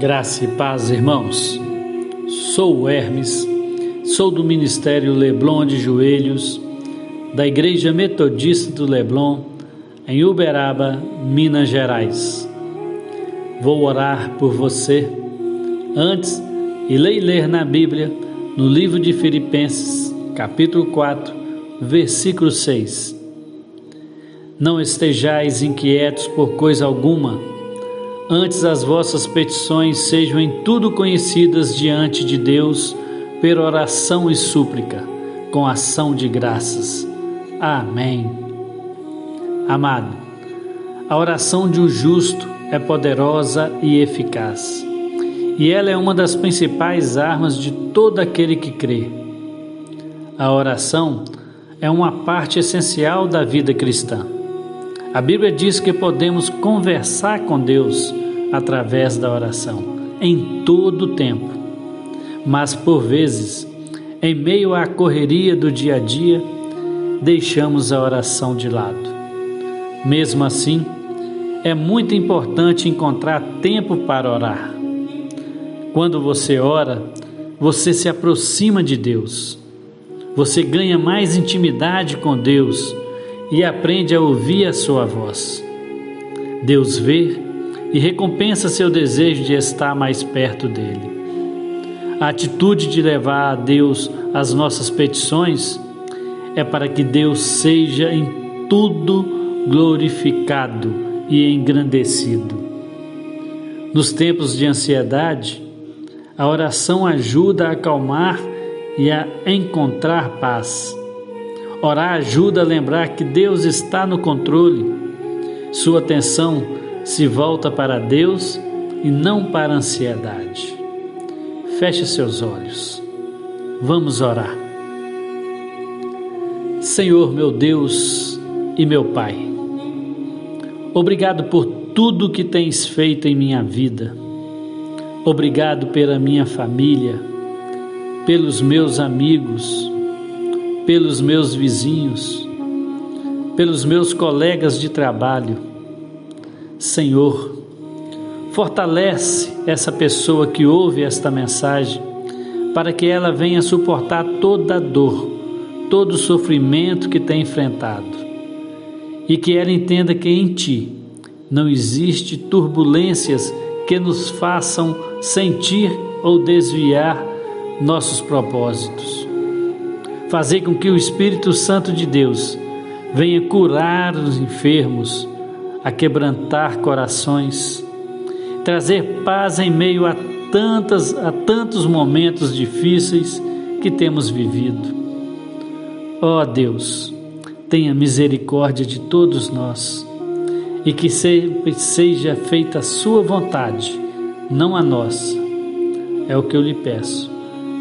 Graça e paz, irmãos. Sou Hermes, sou do Ministério Leblon de Joelhos, da Igreja Metodista do Leblon, em Uberaba, Minas Gerais. Vou orar por você antes e ler na Bíblia, no livro de Filipenses, capítulo 4, versículo 6. Não estejais inquietos por coisa alguma, Antes as vossas petições sejam em tudo conhecidas diante de Deus, por oração e súplica, com ação de graças. Amém. Amado, a oração de um justo é poderosa e eficaz, e ela é uma das principais armas de todo aquele que crê. A oração é uma parte essencial da vida cristã. A Bíblia diz que podemos conversar com Deus através da oração, em todo o tempo. Mas por vezes, em meio à correria do dia a dia, deixamos a oração de lado. Mesmo assim, é muito importante encontrar tempo para orar. Quando você ora, você se aproxima de Deus. Você ganha mais intimidade com Deus e aprende a ouvir a sua voz. Deus vê e recompensa seu desejo de estar mais perto dele. A atitude de levar a Deus as nossas petições é para que Deus seja em tudo glorificado e engrandecido. Nos tempos de ansiedade, a oração ajuda a acalmar e a encontrar paz. Orar ajuda a lembrar que Deus está no controle. Sua atenção se volta para Deus e não para a ansiedade. Feche seus olhos. Vamos orar. Senhor, meu Deus e meu Pai, obrigado por tudo que tens feito em minha vida. Obrigado pela minha família, pelos meus amigos, pelos meus vizinhos, pelos meus colegas de trabalho Senhor, fortalece essa pessoa que ouve esta mensagem, para que ela venha suportar toda a dor, todo o sofrimento que tem enfrentado, e que ela entenda que em Ti não existe turbulências que nos façam sentir ou desviar nossos propósitos. Fazer com que o Espírito Santo de Deus venha curar os enfermos, a quebrantar corações, trazer paz em meio a tantas a tantos momentos difíceis que temos vivido. Ó oh Deus, tenha misericórdia de todos nós e que sempre seja feita a sua vontade, não a nossa. É o que eu lhe peço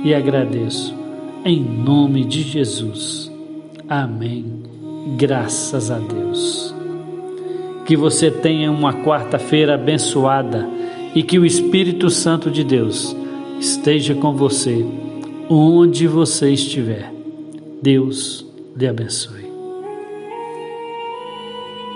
e agradeço em nome de Jesus. Amém. Graças a Deus. Que você tenha uma quarta-feira abençoada e que o Espírito Santo de Deus esteja com você onde você estiver. Deus lhe abençoe.